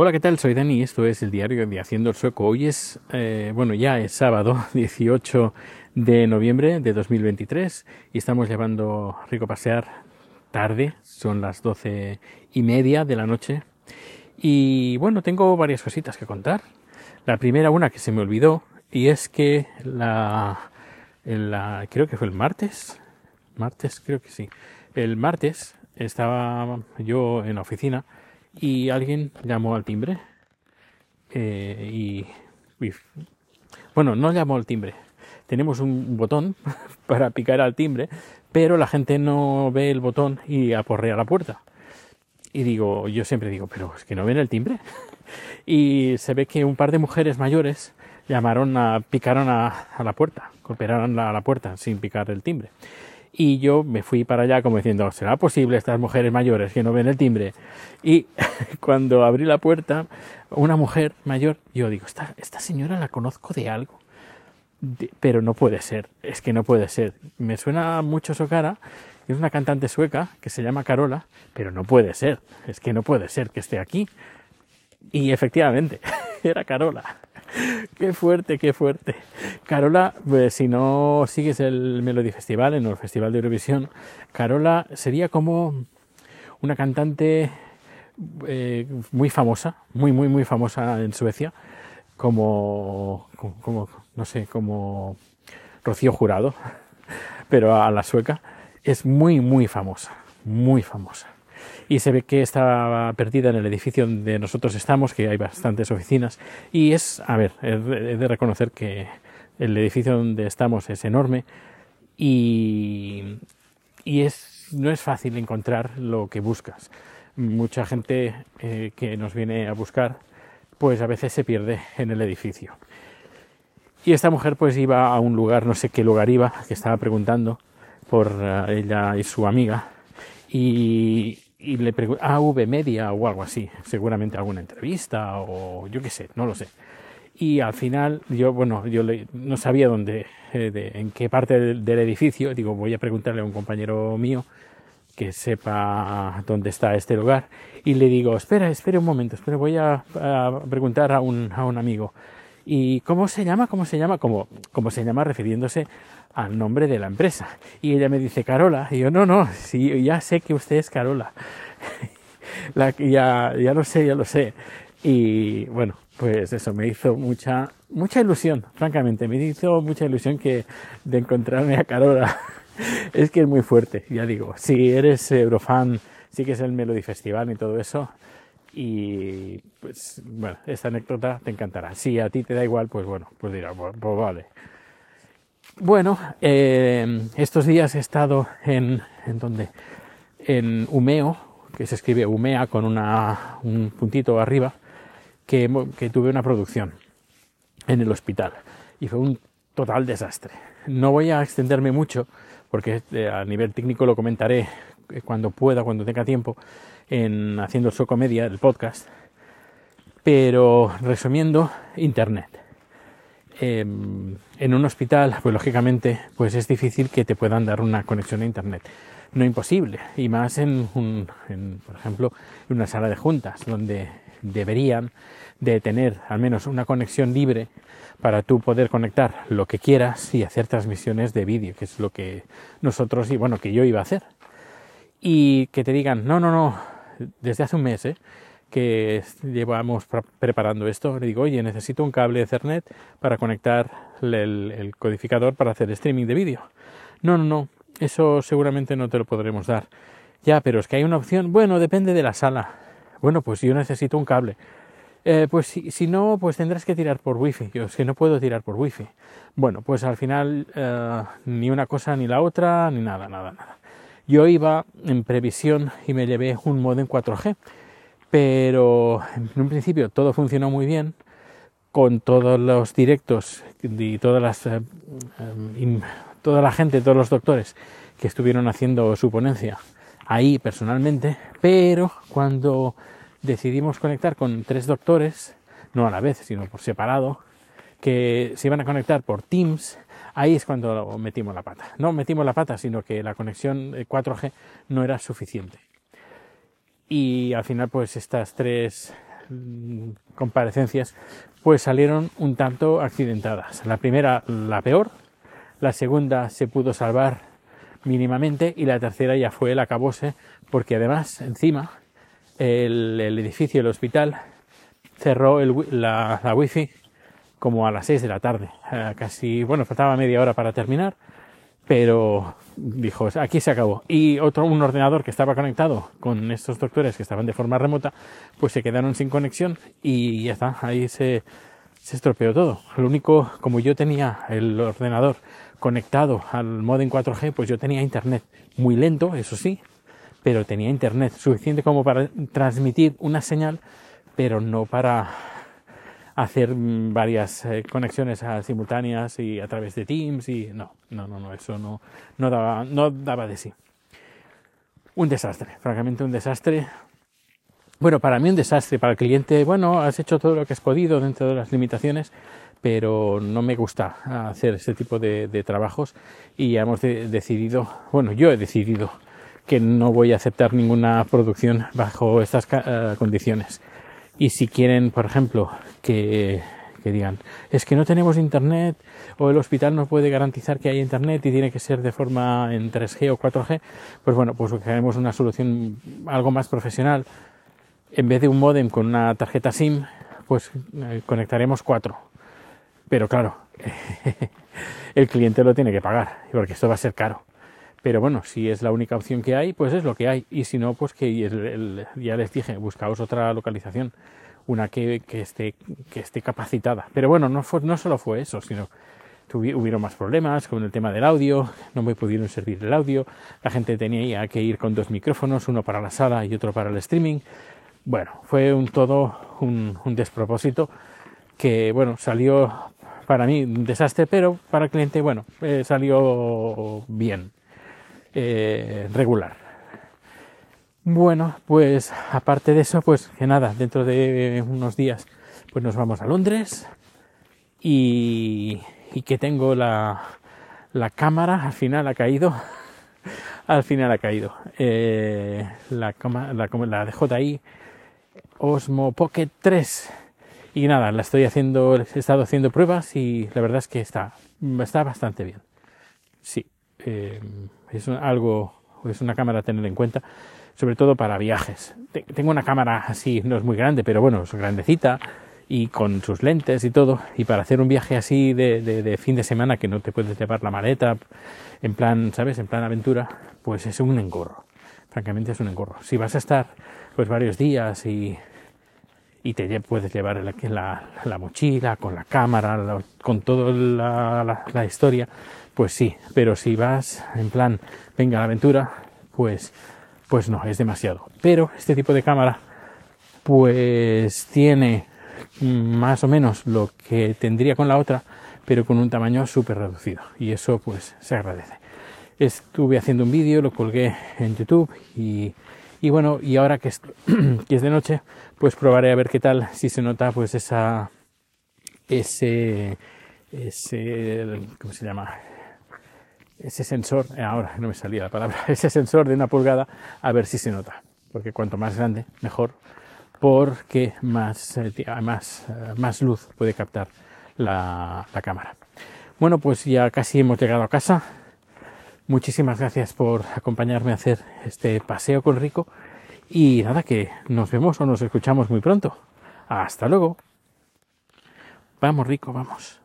Hola, ¿qué tal? Soy Dani, esto es el diario de Haciendo el Sueco. Hoy es, eh, bueno, ya es sábado 18 de noviembre de 2023 y estamos llevando rico pasear tarde, son las doce y media de la noche. Y bueno, tengo varias cositas que contar. La primera, una que se me olvidó, y es que la, la creo que fue el martes, martes, creo que sí, el martes estaba yo en la oficina y alguien llamó al timbre eh, y, bueno, no llamó al timbre. Tenemos un botón para picar al timbre, pero la gente no ve el botón y aporrea la puerta. Y digo, yo siempre digo, pero es que no ven el timbre. Y se ve que un par de mujeres mayores llamaron a, picaron a, la puerta, golpearon a la puerta sin picar el timbre. Y yo me fui para allá como diciendo, ¿será posible estas mujeres mayores que no ven el timbre? Y cuando abrí la puerta, una mujer mayor, yo digo, esta, esta señora la conozco de algo. pero no puede ser, es que no puede ser. Me suena mucho su cara, es una cantante sueca que se llama Carola, pero no puede ser, es que no puede ser que esté aquí. Y efectivamente, era Carola. Qué fuerte, qué fuerte. Carola, pues, si no sigues el Melody Festival, en el Festival de Eurovisión, Carola sería como una cantante eh, muy famosa, muy, muy, muy famosa en Suecia, como, como, no sé, como Rocío Jurado, pero a la sueca, es muy, muy famosa, muy famosa y se ve que está perdida en el edificio donde nosotros estamos, que hay bastantes oficinas, y es, a ver, he de reconocer que el edificio donde estamos es enorme y, y es, no es fácil encontrar lo que buscas. Mucha gente eh, que nos viene a buscar, pues a veces se pierde en el edificio. Y esta mujer pues iba a un lugar, no sé qué lugar iba, que estaba preguntando por eh, ella y su amiga, y, y le pregunté, AV Media o algo así, seguramente alguna entrevista o yo qué sé, no lo sé. Y al final, yo, bueno, yo no sabía dónde, eh, en qué parte del, edificio, digo, voy a preguntarle a un compañero mío que sepa dónde está este lugar. Y le digo, espera, espera un momento, espera, voy a, preguntar a un, a un amigo. ¿Y cómo se llama? ¿Cómo se llama? Como, como se llama refiriéndose al nombre de la empresa. Y ella me dice, Carola. Y yo, no, no, sí, ya sé que usted es Carola. la, ya, ya lo sé, ya lo sé. Y bueno, pues eso me hizo mucha, mucha ilusión, francamente. Me hizo mucha ilusión que de encontrarme a Carola. es que es muy fuerte, ya digo. Si eres Eurofan, sí que es el Melody Festival y todo eso. Y pues bueno, esta anécdota te encantará. Si a ti te da igual, pues bueno, pues dirás, pues, vale. Bueno, eh, estos días he estado en, en donde, en Umeo, que se escribe Umea con una, un puntito arriba, que, que tuve una producción en el hospital y fue un total desastre. No voy a extenderme mucho porque eh, a nivel técnico lo comentaré cuando pueda, cuando tenga tiempo, en Haciendo su comedia, el podcast. Pero resumiendo, Internet. Em, en un hospital, pues lógicamente, pues es difícil que te puedan dar una conexión a internet. No imposible, y más en, un, por ejemplo, en una sala de juntas, donde deberían de tener al menos una conexión libre para tú poder conectar lo que quieras y hacer transmisiones de vídeo, que es lo que nosotros, y bueno, que yo iba a hacer. Y que te digan, no, no, no, desde hace un mes, ¿eh? que llevamos preparando esto, le digo, oye, necesito un cable Ethernet para conectar el, codificador para hacer streaming de vídeo. No, no, no, eso seguramente no te lo podremos dar. Ya, pero es que hay una opción, bueno, depende de la sala. Bueno, pues yo necesito un cable. Eh, pues si, no, pues tendrás que tirar por wifi. Yo es que no puedo tirar por wifi. Bueno, pues al final eh, ni una cosa ni la otra, ni nada, nada, nada. Yo iba en previsión y me llevé un modem 4G pero en un principio todo funcionó muy bien con todos los directos y todas las, eh, toda la gente, todos los doctores que estuvieron haciendo su ponencia ahí personalmente, pero cuando decidimos conectar con tres doctores, no a la vez, sino por separado, que se iban a conectar por Teams, ahí es cuando metimos la pata. No metimos la pata, sino que la conexión 4G no era suficiente y al final pues estas tres mm, comparecencias pues salieron un tanto accidentadas. La primera, la peor, la segunda se pudo salvar mínimamente y la tercera ya fue el acabose porque además encima el, edificio del hospital cerró la, la wifi como a las 6 de la tarde. Eh, casi, bueno, faltaba media hora para terminar, pero dijo, aquí se acabó. Y otro, un ordenador que estaba conectado con estos doctores que estaban de forma remota, pues se quedaron sin conexión y ya está, ahí se, se estropeó todo. Lo único, como yo tenía el ordenador conectado al modem 4G, pues yo tenía internet muy lento, eso sí, pero tenía internet suficiente como para transmitir una señal, pero no para hacer varias eh, conexiones simultáneas y a través de Teams y no, no, no, no, eso no, no, daba, no daba de sí. Un desastre, francamente un desastre. Bueno, para mí un desastre, para el cliente, bueno, has hecho todo lo que has podido dentro de las limitaciones, pero no me gusta hacer este tipo de, trabajos y hemos decidido, bueno, yo he decidido que no voy a aceptar ninguna producción bajo estas eh, condiciones. Y si quieren, por ejemplo, que, digan, es que no tenemos internet o el hospital no puede garantizar que haya internet y tiene que ser de forma en 3G o 4G, pues bueno, pues buscaremos una solución algo más profesional. En vez de un modem con una tarjeta SIM, pues eh, conectaremos cuatro. Pero claro, el cliente lo tiene que pagar, porque esto va a ser caro. Pero bueno, si es la única opción que hay, pues es lo que hay. Y si no, pues que ya les dije, buscaos otra localización, una que, esté, capacitada. Pero bueno, no, fue, no solo fue eso, sino hubieron más problemas con el tema del audio, no me pudieron servir el audio, la gente tenía que ir con dos micrófonos, uno para la sala y otro para el streaming. Bueno, fue un todo un, despropósito que, bueno, salió para mí un desastre, pero para el cliente, bueno, eh, salió bien. Eh, regular. Bueno, pues aparte de eso, pues que nada, dentro de unos días pues nos vamos a Londres y, que tengo la, la cámara, al final ha caído, al final ha caído. Eh, la, la, la DJI Osmo Pocket 3 y nada, la estoy haciendo, he estado haciendo pruebas y la verdad es que está, está bastante bien. Sí, eh, es algo, es una cámara a tener en cuenta, sobre todo para viajes. Tengo una cámara así, no es muy grande, pero bueno, es grandecita y con sus lentes y todo. Y para hacer un viaje así de, de, fin de semana que no te puedes llevar la maleta, en plan, ¿sabes? En plan aventura, pues es un engorro. Francamente es un engorro. Si vas a estar pues varios días y, y te puedes llevar la, la, mochila con la cámara, con toda la, historia, pues sí, pero si vas en plan, venga la aventura, pues, pues no, es demasiado. Pero este tipo de cámara, pues tiene más o menos lo que tendría con la otra, pero con un tamaño súper reducido. Y eso pues se agradece. Estuve haciendo un vídeo, lo colgué en YouTube y, y bueno, y ahora que es, que es de noche, pues probaré a ver qué tal, si se nota pues esa, ese, ese, ¿cómo se llama? ese sensor, eh, ahora no me salía la palabra, ese sensor de una pulgada, a ver si se nota. Porque cuanto más grande, mejor, porque más, eh, más, eh, más luz puede captar la, la cámara. Bueno, pues ya casi hemos llegado a casa. Muchísimas gracias por acompañarme a hacer este paseo con Rico. Y nada, que nos vemos o nos escuchamos muy pronto. Hasta luego. Vamos, Rico, vamos.